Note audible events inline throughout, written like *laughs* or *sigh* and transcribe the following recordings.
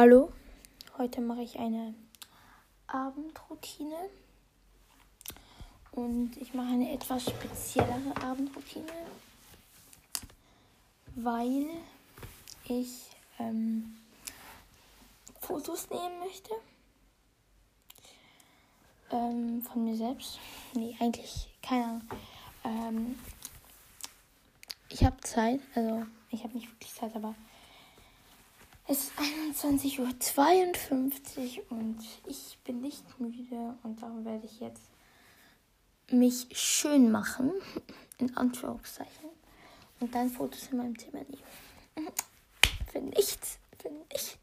Hallo, heute mache ich eine Abendroutine und ich mache eine etwas speziellere Abendroutine, weil ich ähm, Fotos nehmen möchte ähm, von mir selbst. Nee, eigentlich keine Ahnung. Ähm, ich habe Zeit, also ich habe nicht wirklich Zeit, aber es ist 21.52 Uhr und ich bin nicht müde und darum werde ich jetzt mich schön machen, *laughs* in Anführungszeichen, und dann Fotos in meinem Zimmer nehmen. *laughs* Für nichts, für nichts.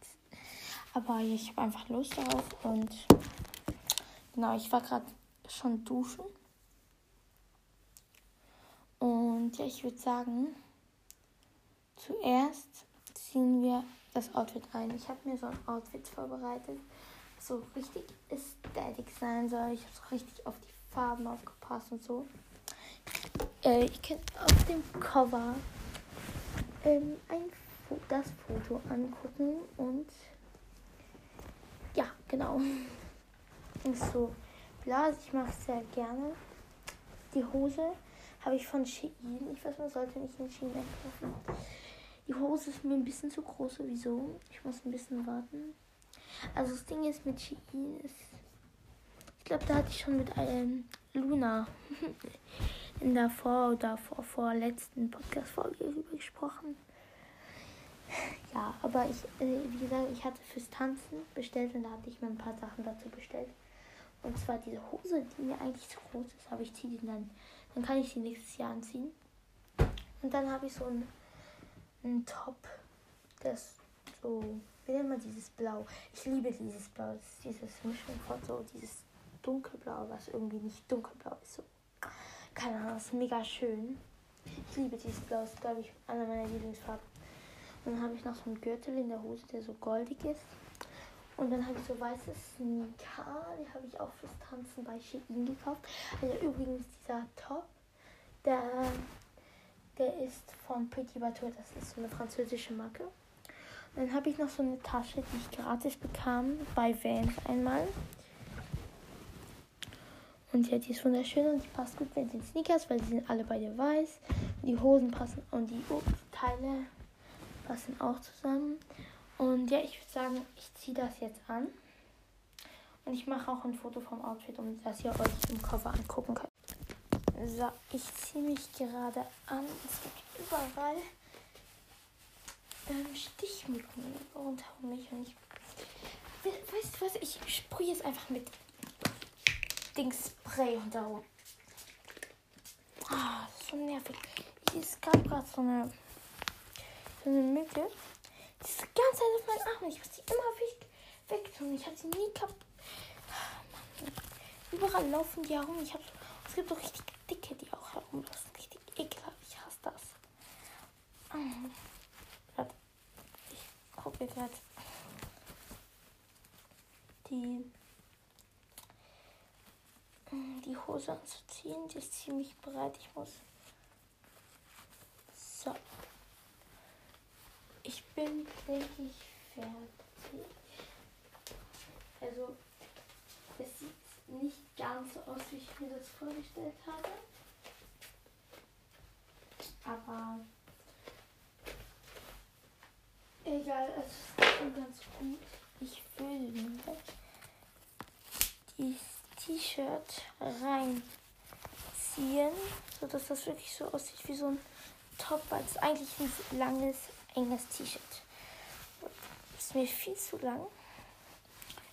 Aber ich habe einfach Lust darauf und genau, ich war gerade schon duschen. Und ja, ich würde sagen, zuerst ziehen wir das Outfit ein. Ich habe mir so ein Outfit vorbereitet, so richtig ästhetisch sein soll. Ich habe so richtig auf die Farben aufgepasst und so. Äh, ich kann auf dem Cover ähm, ein Fo das Foto angucken und ja, genau. *laughs* Ist so blau, ich mache es sehr gerne. Die Hose habe ich von Shein. Ich weiß, man sollte nicht in Shein kaufen. Die Hose ist mir ein bisschen zu groß sowieso. Ich muss ein bisschen warten. Also das Ding ist mit Shein ist. Ich glaube, da hatte ich schon mit ähm, Luna *laughs* in der vor oder vor, vorletzten Podcast-Folge darüber gesprochen. Ja, aber ich, äh, wie gesagt, ich hatte fürs Tanzen bestellt und da hatte ich mir ein paar Sachen dazu bestellt. Und zwar diese Hose, die mir eigentlich zu groß ist, aber ich ziehe die dann. Dann kann ich sie nächstes Jahr anziehen. Und dann habe ich so ein ein Top, das so, wie nennt man dieses Blau? Ich liebe dieses Blau, das ist dieses Mischung von so dieses dunkelblau, was irgendwie nicht dunkelblau ist. So. Keine Ahnung, ist mega schön. Ich liebe dieses Blau, ist glaube ich einer meiner Lieblingsfarben. Und dann habe ich noch so einen Gürtel in der Hose, der so goldig ist. Und dann habe ich so weiße Sneaker, die habe ich auch fürs Tanzen bei Shein gekauft. Also übrigens dieser Top, der der ist von Petit Bateau. Das ist so eine französische Marke. Und dann habe ich noch so eine Tasche, die ich gratis bekam bei Vans einmal. Und ja, die ist wunderschön und die passt gut mit den Sneakers, weil die sind alle beide weiß. Die Hosen passen und die Teile passen auch zusammen. Und ja, ich würde sagen, ich ziehe das jetzt an. Und ich mache auch ein Foto vom Outfit, um das ihr euch im Cover angucken könnt. So, ich ziehe mich gerade an. Es gibt überall ähm, Stichmücken unter mich. Und ich. Weißt du was? Ich sprühe jetzt einfach mit Dingspray runter. Ah, das ist so nervig. Es gab gerade so eine, so eine Mücke. Die ist die ganze Zeit auf meinen Arm. Ich muss die immer weg, tun. Ich habe sie nie kaputt. Oh, Überall laufen die herum. Ich habe es gibt so richtig dicke, die auch herumlassen. Richtig ekelhaft. Ich hasse das. Mhm. Ich gucke gerade die, mm, die Hose anzuziehen. Die ist ziemlich breit. Ich muss. So. Ich bin, denke ich, fertig. Also, es sieht nicht ganz so aus, wie ich mir das vorgestellt habe. Aber egal, es ist schon ganz gut. Ich will dieses T-Shirt reinziehen, sodass das wirklich so aussieht wie so ein Top, weil es eigentlich ein langes, enges T-Shirt. Ist mir viel zu lang.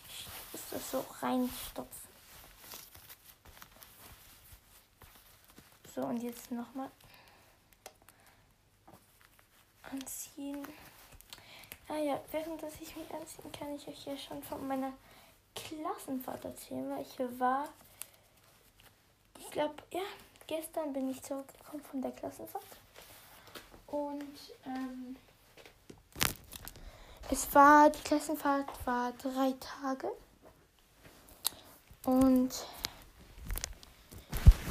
Ich muss das so reinstopfen. So, und jetzt nochmal anziehen. Ah ja, während dass ich mich anziehen kann ich euch ja schon von meiner Klassenfahrt erzählen, weil ich war, ich glaube, ja, gestern bin ich zurückgekommen von der Klassenfahrt. Und ähm, es war, die Klassenfahrt war drei Tage. Und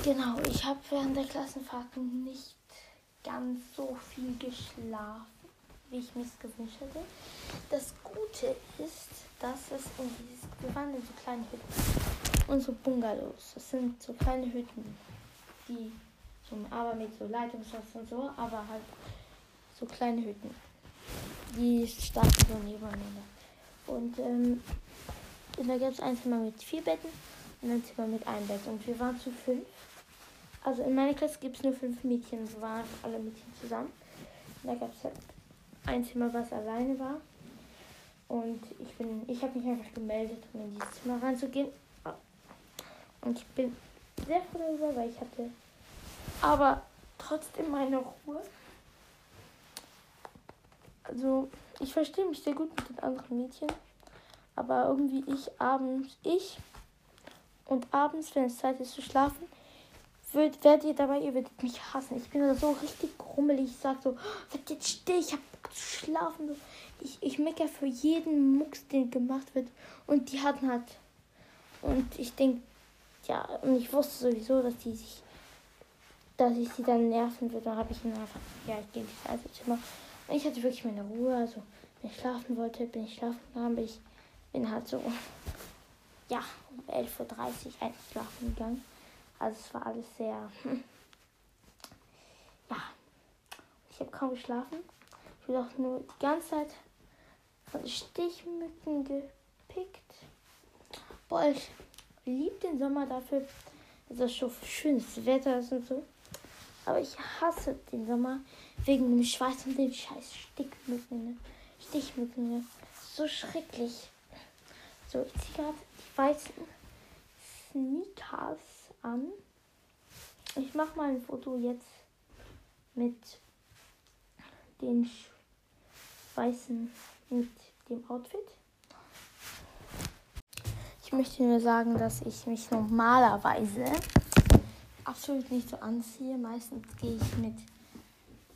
Genau, ich habe während der Klassenfahrten nicht ganz so viel geschlafen. wie ich mir es gewünscht hätte. Das Gute ist, dass es in dieses, wir waren in so kleine Hütten und so Bungalows. Das sind so kleine Hütten, die so, aber mit so Leitungswasser und so, aber halt so kleine Hütten. Die standen so nebeneinander. Und ähm, da gab es ein Zimmer mit vier Betten und ein Zimmer mit einem Bett. Und wir waren zu fünf. Also in meiner Klasse gibt es nur fünf Mädchen, so waren alle Mädchen zusammen. Und da gab es halt ein Zimmer, was alleine war. Und ich bin, ich habe mich einfach gemeldet, um in dieses Zimmer reinzugehen. Und ich bin sehr froh darüber, weil ich hatte aber trotzdem meine Ruhe. Also, ich verstehe mich sehr gut mit den anderen Mädchen. Aber irgendwie ich abends, ich und abends, wenn es Zeit ist zu schlafen, würd, werdet ihr dabei, ihr werdet mich hassen. Ich bin so richtig grummelig. Ich sag so, werd jetzt still, ich hab zu schlafen. Ich, ich meckere für jeden Mucks, den gemacht wird. Und die hatten halt. Und ich denke, ja, und ich wusste sowieso, dass die sich, dass ich sie dann nerven würde. Dann habe ich ihnen einfach, ja, ich gehe ins alte Zimmer. Und ich hatte wirklich meine Ruhe. Also, wenn ich schlafen wollte, bin ich schlafen gegangen. Bin ich bin halt so, ja, um 11.30 Uhr einschlafen gegangen. Also es war alles sehr, hm. ja, ich habe kaum geschlafen. Ich wurde auch nur die ganze Zeit von Stichmücken gepickt. Boah, ich liebe den Sommer dafür, dass es so schönes Wetter ist und so. Aber ich hasse den Sommer wegen dem Schweiß und den scheiß ne? Stichmücken. Ne? So schrecklich. So, ich ziehe gerade die weißen Sneakers an. Ich mache mal ein Foto jetzt mit den weißen, mit dem Outfit. Ich möchte nur sagen, dass ich mich normalerweise absolut nicht so anziehe. Meistens gehe ich mit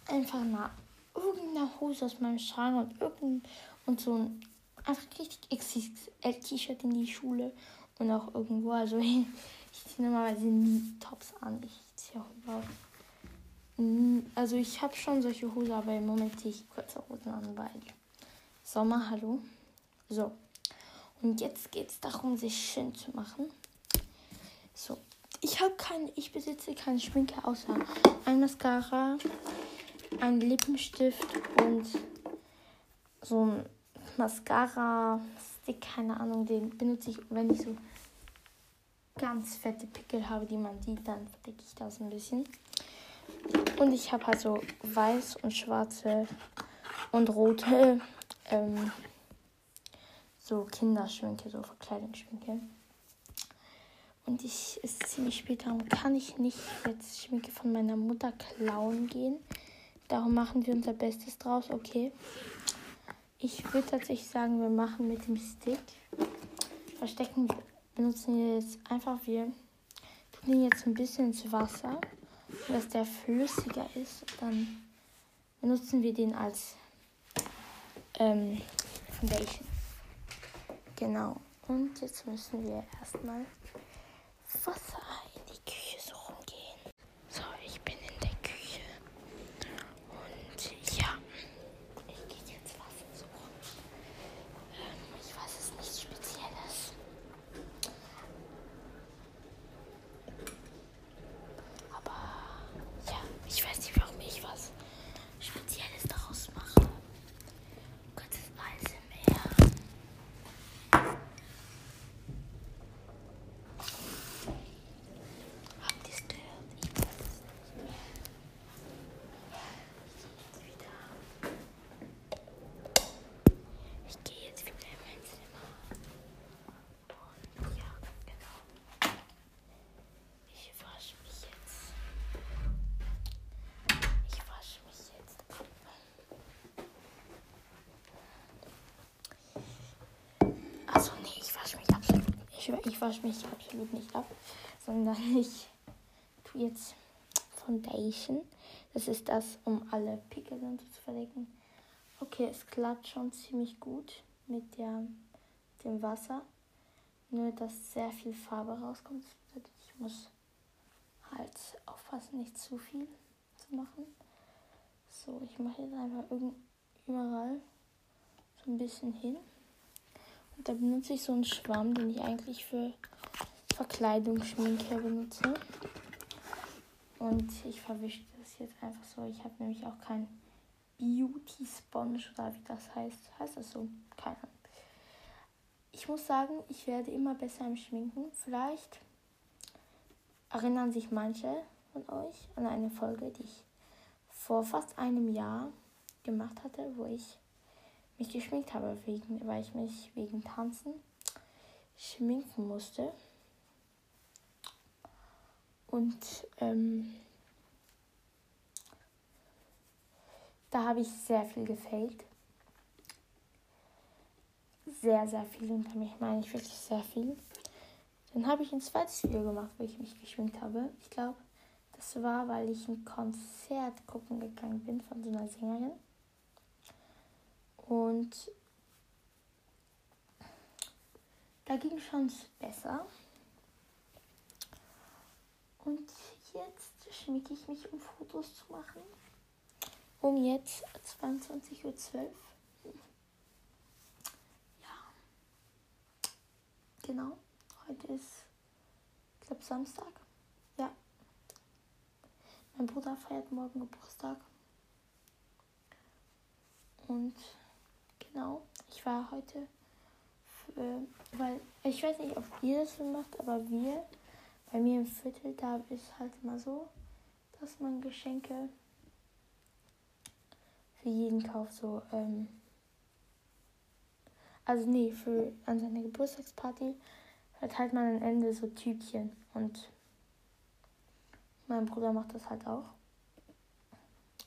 einfach einer irgendeiner Hose aus meinem Schrank und irgend und so ein einfach richtig XXL-T-Shirt in die Schule und auch irgendwo. Also *laughs* ich ziehe normalerweise nie Tops an. Ich ziehe auch überhaupt. Also ich habe schon solche Hosen, aber im Moment ziehe ich kurze Hosen an, weil Sommer, hallo. So. Und jetzt geht es darum, sich schön zu machen. So. Ich habe keine, ich besitze keine Schminke außer ein Mascara, ein Lippenstift und so ein Mascara, Stick, keine Ahnung, den benutze ich, wenn ich so ganz fette Pickel habe, die man sieht, dann verdecke ich das ein bisschen. Und ich habe halt so weiß und schwarze und rote *laughs* ähm, so Kinderschminke, so Verkleidungsschminke. Und ich ist ziemlich spät dran, kann ich nicht jetzt Schminke von meiner Mutter klauen gehen. Darum machen wir unser Bestes draus, okay. Ich würde tatsächlich sagen, wir machen mit dem Stick. Verstecken benutzen jetzt einfach, wir tun ihn jetzt ein bisschen ins Wasser, dass der flüssiger ist. Dann benutzen wir den als ähm, Foundation. Genau. Und jetzt müssen wir erstmal Wasser in die Küche suchen gehen. So, ich bin in der Küche. Und ja. Ich, ich wasche mich absolut nicht ab, sondern *laughs* ich tue jetzt Foundation. Das ist das, um alle Pickel so zu verdecken. Okay, es klappt schon ziemlich gut mit der, dem Wasser. Nur, dass sehr viel Farbe rauskommt. Ich muss halt aufpassen, nicht zu viel zu machen. So, ich mache jetzt einfach überall so ein bisschen hin. Da benutze ich so einen Schwamm, den ich eigentlich für Verkleidungsschminke benutze. Und ich verwische das jetzt einfach so. Ich habe nämlich auch kein Beauty Sponge oder wie das heißt. Heißt das so? Keine Ahnung. Ich muss sagen, ich werde immer besser im Schminken. Vielleicht erinnern sich manche von euch an eine Folge, die ich vor fast einem Jahr gemacht hatte, wo ich mich geschminkt habe, wegen, weil ich mich wegen Tanzen schminken musste. Und ähm, da habe ich sehr viel gefällt. Sehr, sehr viel. Und damit meine ich wirklich sehr viel. Dann habe ich ein zweites Video gemacht, wo ich mich geschminkt habe. Ich glaube, das war, weil ich ein Konzert gucken gegangen bin von so einer Sängerin. Und da ging schon besser. Und jetzt schminke ich mich, um Fotos zu machen. Um jetzt 22.12 Uhr. Ja. Genau. Heute ist, ich glaube, Samstag. Ja. Mein Bruder feiert morgen Geburtstag. Und genau, ich war heute, für, weil ich weiß nicht, ob ihr das so macht, aber wir bei mir im Viertel, da ist halt immer so, dass man Geschenke für jeden kauft. So, ähm, also nee, für an seiner Geburtstagsparty verteilt man am Ende so Tütchen. Und mein Bruder macht das halt auch.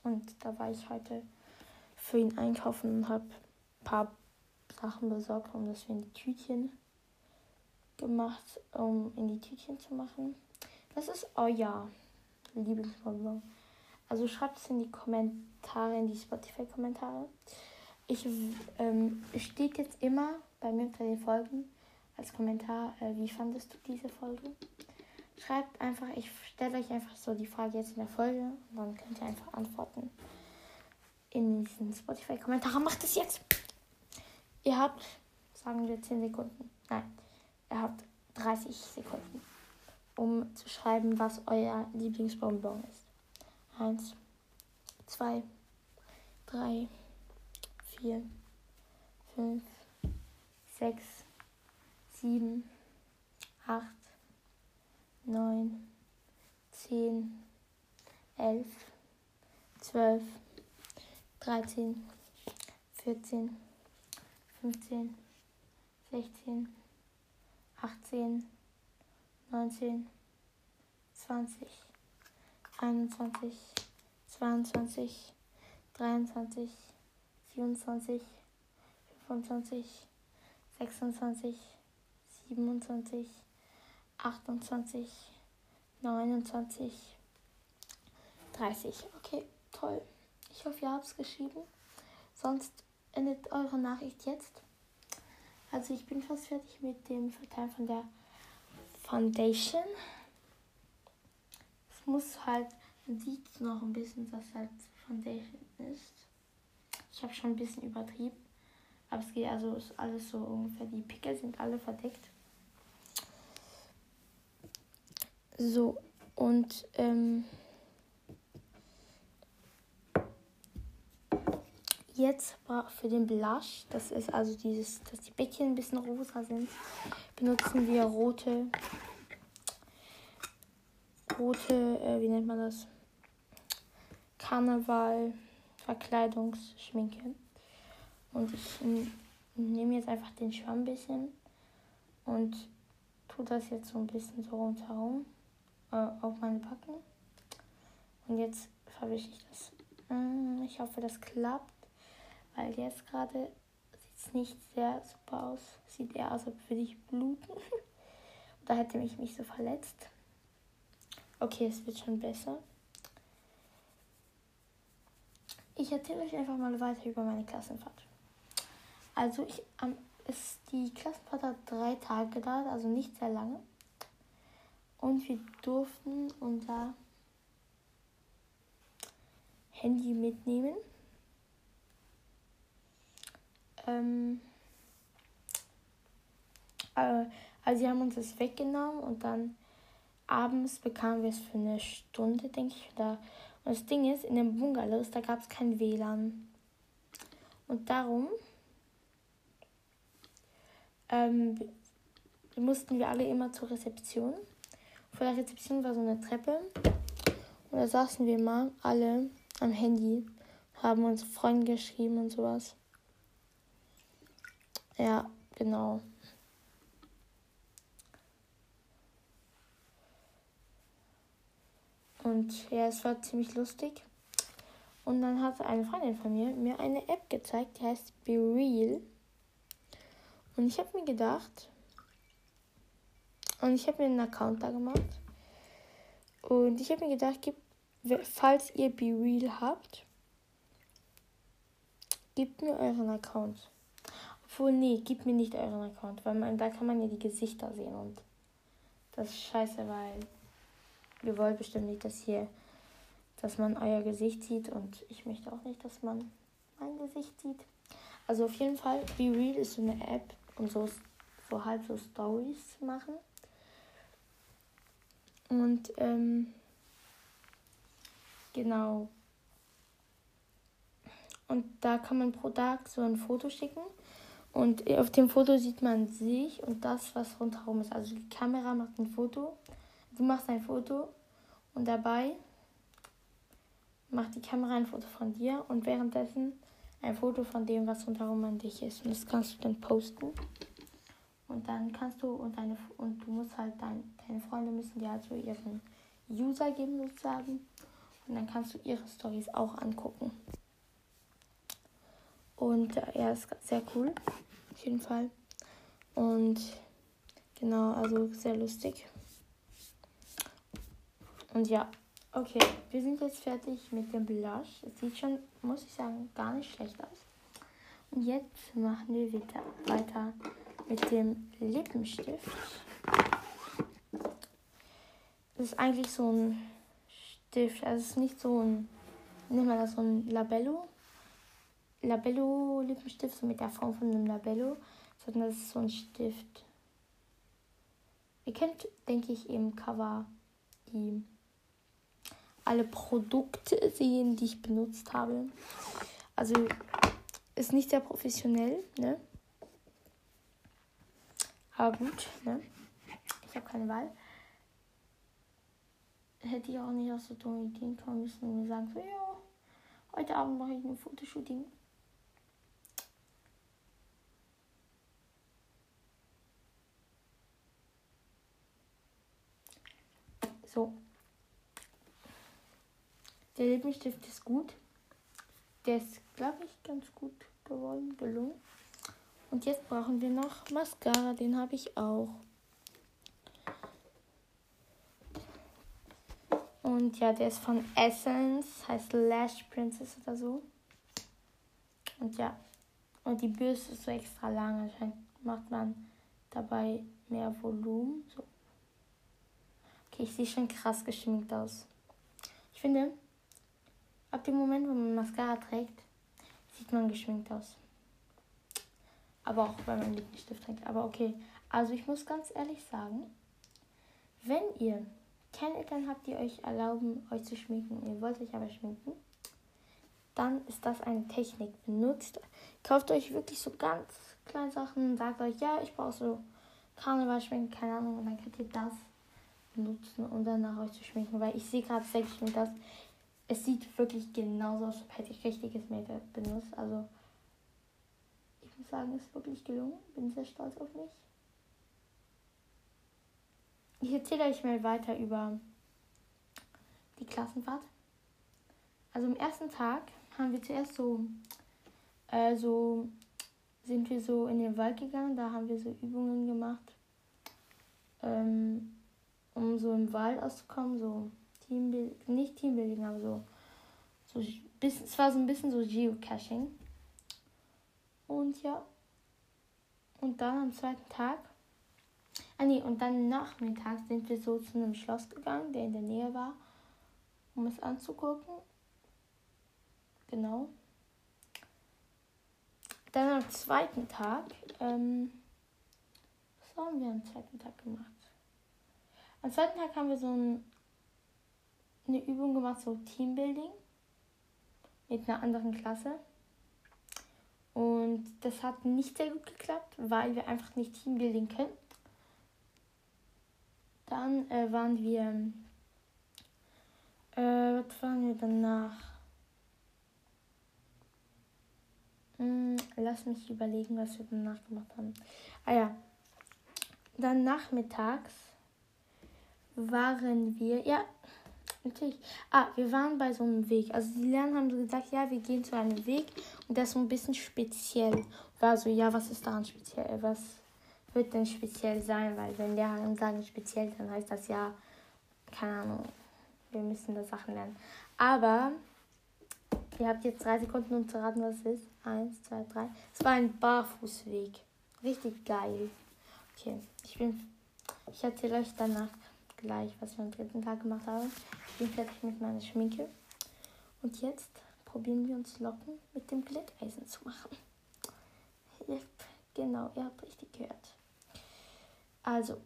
Und da war ich heute für ihn einkaufen und habe paar Sachen besorgt, um das in die Tütchen gemacht, um in die Tütchen zu machen. Das ist euer Lieblingsbonbon. Also schreibt es in die Kommentare, in die Spotify-Kommentare. Ich ähm, steht jetzt immer bei mir unter den Folgen als Kommentar, äh, wie fandest du diese Folge? Schreibt einfach, ich stelle euch einfach so die Frage jetzt in der Folge und dann könnt ihr einfach antworten in diesen Spotify-Kommentaren. Macht es jetzt! Ihr habt, sagen wir 10 Sekunden. Nein, Ihr habt 30 Sekunden, um zu schreiben, was euer Lieblingsbonbon ist. Eins, zwei, drei, vier, fünf, sechs, sieben, acht, neun, zehn, elf, zwölf, dreizehn, vierzehn, fünfzehn, sechzehn. 18, 19, 20, 21, 22, 23, 24, 25, 26, 27, 28, 29, 30. Okay, toll. Ich hoffe, ihr habt es geschrieben. Sonst endet eure Nachricht jetzt. Also ich bin fast fertig mit dem Verteilen von der Foundation. Es muss halt, man sieht noch ein bisschen, dass halt Foundation ist. Ich habe schon ein bisschen übertrieben. Aber es geht also ist alles so ungefähr. Die Pickel sind alle verdeckt. So, und ähm, jetzt für den Blush, das ist also dieses, dass die Bäckchen ein bisschen rosa sind, benutzen wir rote, rote, äh, wie nennt man das? Karneval Verkleidungsschminke. Und ich nehme jetzt einfach den Schwamm ein bisschen und tue das jetzt so ein bisschen so rundherum äh, auf meine Backen. Und jetzt verwische ich das. Mm, ich hoffe, das klappt weil jetzt gerade sieht es nicht sehr super aus. Sieht eher aus, als würde ich bluten. *laughs* da hätte mich mich so verletzt. Okay, es wird schon besser. Ich erzähle euch einfach mal weiter über meine Klassenfahrt. Also ich am ist die Klassenfahrt hat drei Tage gedauert, also nicht sehr lange. Und wir durften unser Handy mitnehmen. Ähm, äh, also sie haben uns das weggenommen und dann abends bekamen wir es für eine Stunde, denke ich. Da. Und das Ding ist, in den Bungalows, da gab es kein WLAN. Und darum ähm, mussten wir alle immer zur Rezeption. Vor der Rezeption war so eine Treppe. Und da saßen wir mal alle am Handy, haben uns Freunde geschrieben und sowas. Ja, genau. Und ja, es war ziemlich lustig. Und dann hat eine Freundin von mir mir eine App gezeigt, die heißt Be Real. Und ich habe mir gedacht, und ich habe mir einen Account da gemacht. Und ich habe mir gedacht, gib, falls ihr Be Real habt, gebt mir euren Account. Obwohl, nee, gebt mir nicht euren Account, weil man, da kann man ja die Gesichter sehen und das ist scheiße, weil ihr wollt bestimmt nicht, dass hier, dass man euer Gesicht sieht und ich möchte auch nicht, dass man mein Gesicht sieht. Also auf jeden Fall, Be Real ist so eine App, um so, so halb so Stories zu machen. Und ähm, genau. Und da kann man pro Tag so ein Foto schicken. Und auf dem Foto sieht man sich und das, was rundherum ist. Also die Kamera macht ein Foto Du machst ein Foto und dabei macht die Kamera ein Foto von dir und währenddessen ein Foto von dem, was rundherum an dich ist. Und das kannst du dann posten. Und dann kannst du und deine und du musst halt dein, deine Freunde müssen dir halt so ihren User geben sozusagen. Und dann kannst du ihre Stories auch angucken. Und äh, ja, ist sehr cool. Auf jeden Fall. Und genau, also sehr lustig. Und ja, okay, wir sind jetzt fertig mit dem Blush. Es sieht schon, muss ich sagen, gar nicht schlecht aus. Und jetzt machen wir wieder weiter mit dem Lippenstift. Das ist eigentlich so ein Stift, also es ist nicht so ein, nehmen wir das so ein Labello. Labello Lippenstift, so mit der Form von einem Labello, sondern das ist so ein Stift. Ihr kennt, denke ich, im Cover die alle Produkte sehen, die ich benutzt habe. Also ist nicht sehr professionell, ne? Aber gut, ne? Ich habe keine Wahl. Hätte ich auch nicht aus so dummen Ideen kommen müssen und mir sagen, so, ja, heute Abend mache ich ein Fotoshooting. So, der Lippenstift ist gut. Der ist, glaube ich, ganz gut geworden, gelungen. Und jetzt brauchen wir noch Mascara, den habe ich auch. Und ja, der ist von Essence, heißt Lash Princess oder so. Und ja, und die Bürste ist so extra lang, anscheinend macht man dabei mehr Volumen. So. Okay, ich sehe schon krass geschminkt aus. Ich finde, Ab dem Moment, wo man Mascara trägt, sieht man geschminkt aus. Aber auch wenn man Lippenstift trägt. Aber okay. Also ich muss ganz ehrlich sagen, wenn ihr keine Eltern habt, die euch erlauben, euch zu schminken, ihr wollt euch aber schminken, dann ist das eine Technik. Benutzt, kauft euch wirklich so ganz kleine Sachen, sagt euch, ja, ich brauche so Karneval schminken, keine Ahnung, und dann könnt ihr das benutzen, um dann nach euch zu schminken, weil ich sehe gerade sehr geschminkt aus es sieht wirklich genauso aus, als hätte ich richtiges Make-up benutzt. Also ich muss sagen, es ist wirklich gelungen. Bin sehr stolz auf mich. Ich erzähle euch mal weiter über die Klassenfahrt. Also am ersten Tag haben wir zuerst so, äh, so sind wir so in den Wald gegangen. Da haben wir so Übungen gemacht, ähm, um so im Wald auszukommen, so Teambuilding, nicht Teambuilding, aber so, so bisschen, es war so ein bisschen so Geocaching. Und ja. Und dann am zweiten Tag, ah nee, und dann nachmittags sind wir so zu einem Schloss gegangen, der in der Nähe war, um es anzugucken. Genau. dann am zweiten Tag, ähm, was haben wir am zweiten Tag gemacht? Am zweiten Tag haben wir so ein, eine Übung gemacht, so Teambuilding mit einer anderen Klasse. Und das hat nicht sehr gut geklappt, weil wir einfach nicht Teambuilding können. Dann äh, waren wir, äh, was waren wir danach? Hm, lass mich überlegen, was wir danach gemacht haben. Ah ja, dann nachmittags waren wir, ja, natürlich. Ah, wir waren bei so einem Weg. Also die Lehrer haben so gesagt, ja, wir gehen zu einem Weg und das ist so ein bisschen speziell. War so, ja, was ist daran speziell? Was wird denn speziell sein? Weil wenn Lehrer sagen speziell, dann heißt das ja, keine Ahnung, wir müssen da Sachen lernen. Aber ihr habt jetzt drei Sekunden, um zu raten, was es ist. Eins, zwei, drei. Es war ein Barfußweg. Richtig geil. Okay, ich bin. Ich erzähle euch danach gleich, was wir am dritten Tag gemacht haben. Ich bin fertig mit meiner Schminke. Und jetzt probieren wir uns Locken mit dem Glätteisen zu machen. Yep, genau, ihr habt richtig gehört. Also,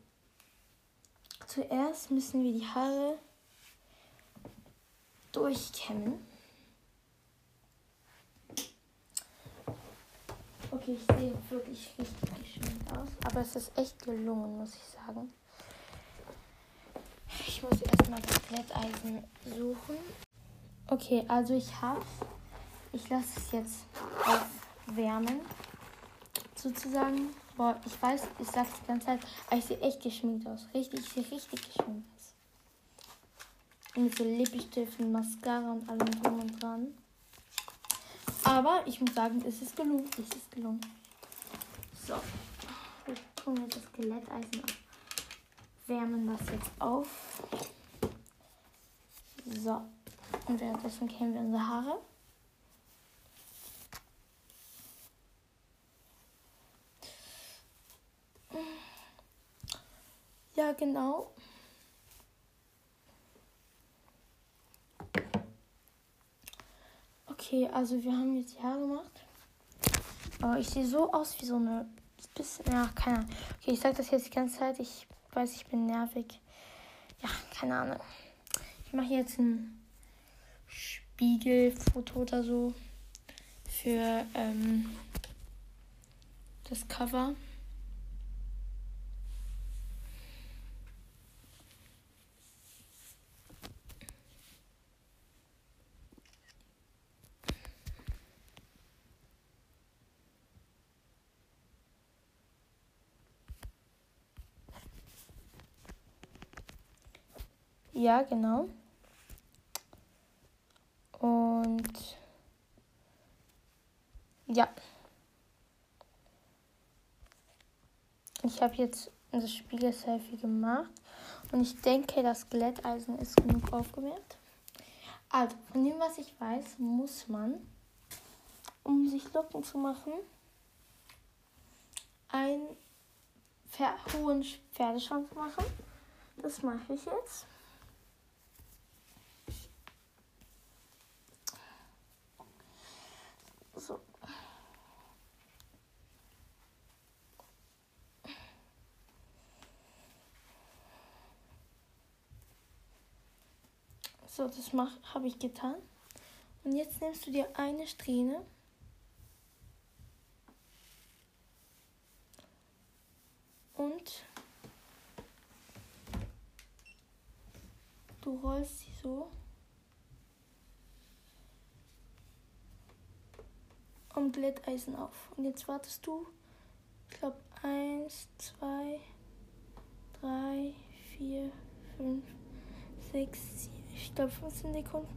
zuerst müssen wir die Haare durchkämmen. Okay, ich sehe wirklich richtig geschminkt aus. Aber es ist echt gelungen, muss ich sagen. Ich muss erstmal das Glätteisen suchen. Okay, also ich habe Ich lasse es jetzt aufwärmen. Sozusagen. Boah, ich weiß, ich sag's die ganze Zeit, aber ich sehe echt geschminkt aus. Richtig, ich sehe richtig geschminkt aus. Und mit so Lippenstiften, Mascara und allem drum und dran. Aber ich muss sagen, es ist gelungen. Es ist gelungen. So. Wir tun jetzt das Skeletteisen auf wärmen das jetzt auf. So. Und währenddessen kämen wir unsere Haare. Ja, genau. Okay, also wir haben jetzt die Haare gemacht. Aber ich sehe so aus wie so eine bisschen, ja, keine Ahnung. Okay, ich sage das jetzt die ganze Zeit. Ich weiß, ich bin nervig. Ja, keine Ahnung. Ich mache jetzt ein Spiegelfoto oder so für ähm, das Cover. Ja, genau. Und ja. Ich habe jetzt das Spiegel-Selfie gemacht und ich denke, das Glätteisen ist genug aufgewärmt. Also, von dem, was ich weiß, muss man, um sich Locken zu machen, einen hohen Pferdeschwanz machen. Das mache ich jetzt. So. So, das habe ich getan. Und jetzt nimmst du dir eine Strähne. Und du rollst sie so. am Glätteisen auf. Und jetzt wartest du, ich glaube, 1, 2, 3, 4, 5, 6, 7, ich glaube 15 Sekunden.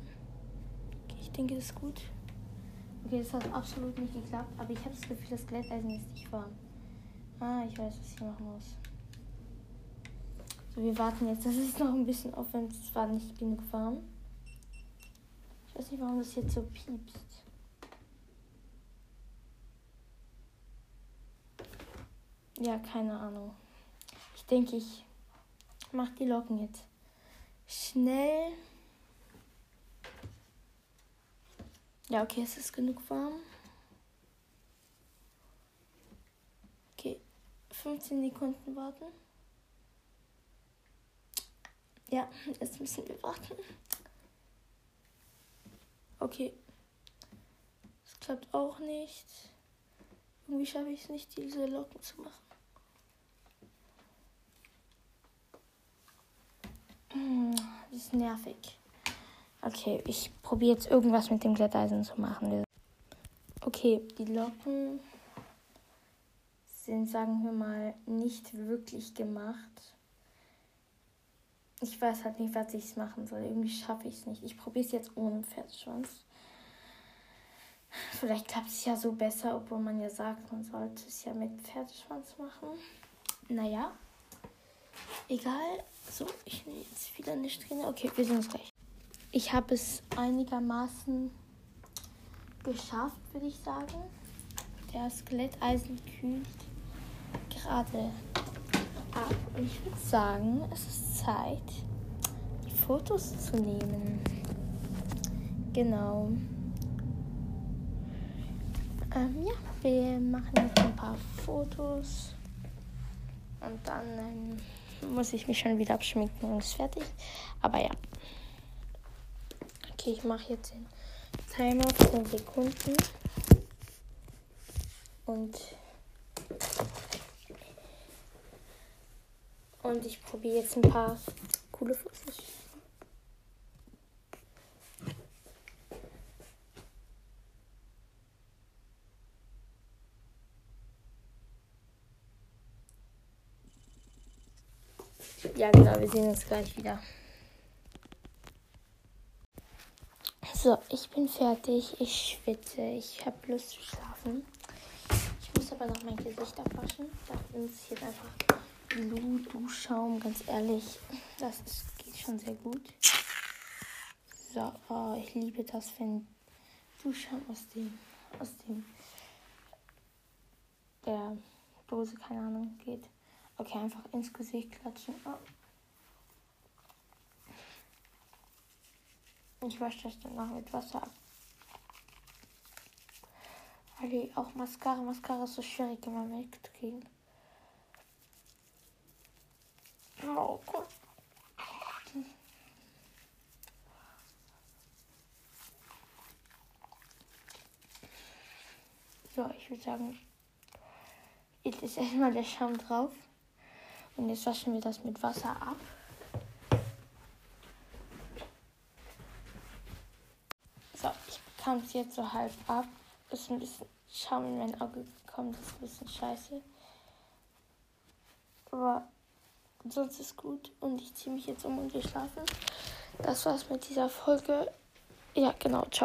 Okay, ich denke, das ist gut. Okay, das hat absolut nicht geklappt, aber ich habe das Gefühl, das Glätteisen ist nicht warm. Ah, ich weiß, was ich machen muss. So, wir warten jetzt. Das ist noch ein bisschen aufwendig. Es war nicht genug warm. Ich weiß nicht, warum das jetzt so piepst. Ja, keine Ahnung. Ich denke, ich mache die Locken jetzt schnell. Ja, okay, es ist genug warm. Okay, 15 Sekunden warten. Ja, jetzt müssen wir warten. Okay. Das klappt auch nicht. Irgendwie schaffe ich es nicht, diese Locken zu machen. Das ist nervig. Okay, ich probiere jetzt irgendwas mit dem Glätteisen zu machen. Okay, die Locken sind, sagen wir mal, nicht wirklich gemacht. Ich weiß halt nicht, was ich machen soll. Irgendwie schaffe ich es nicht. Ich probiere es jetzt ohne Pferdeschwanz. Vielleicht klappt es ja so besser, obwohl man ja sagt, man sollte es ja mit Pferdeschwanz machen. Naja, egal. So, ich nehme jetzt wieder eine Strähne. Okay, wir sehen uns gleich. Ich habe es einigermaßen geschafft, würde ich sagen. Der Skeletteisen kühlt gerade ab. Und ich würde sagen, es ist Zeit, die Fotos zu nehmen. Genau. Ähm, ja, wir machen jetzt ein paar Fotos. Und dann ähm, muss ich mich schon wieder abschminken und ist fertig. Aber ja. Okay, ich mache jetzt den Timer 10 Sekunden. Und Und ich probiere jetzt ein paar coole Fotos. Ja, genau, wir sehen uns gleich wieder. So, ich bin fertig. Ich schwitze. Ich habe Lust zu schlafen. Ich muss aber noch mein Gesicht abwaschen. Da ist jetzt einfach Blue-Duschschaum, ganz ehrlich, das ist, geht schon sehr gut. So, oh, ich liebe das, wenn Duschschaum aus dem, aus dem, der Dose, keine Ahnung, geht. Okay, einfach ins Gesicht klatschen. Oh. Ich wasche das dann noch mit Wasser ab. Weil auch Mascara, Mascara ist so schwierig immer wegzukriegen. Oh Gott. So, ich würde sagen, jetzt ist erstmal der Schaum drauf. Und jetzt waschen wir das mit Wasser ab. So, ich bekam es jetzt so halb ab. Ist ein bisschen Schaum in mein Auge gekommen, das ist ein bisschen scheiße. Aber sonst ist gut. Und ich ziehe mich jetzt um und wir schlafen. Das war's mit dieser Folge. Ja, genau. Ciao.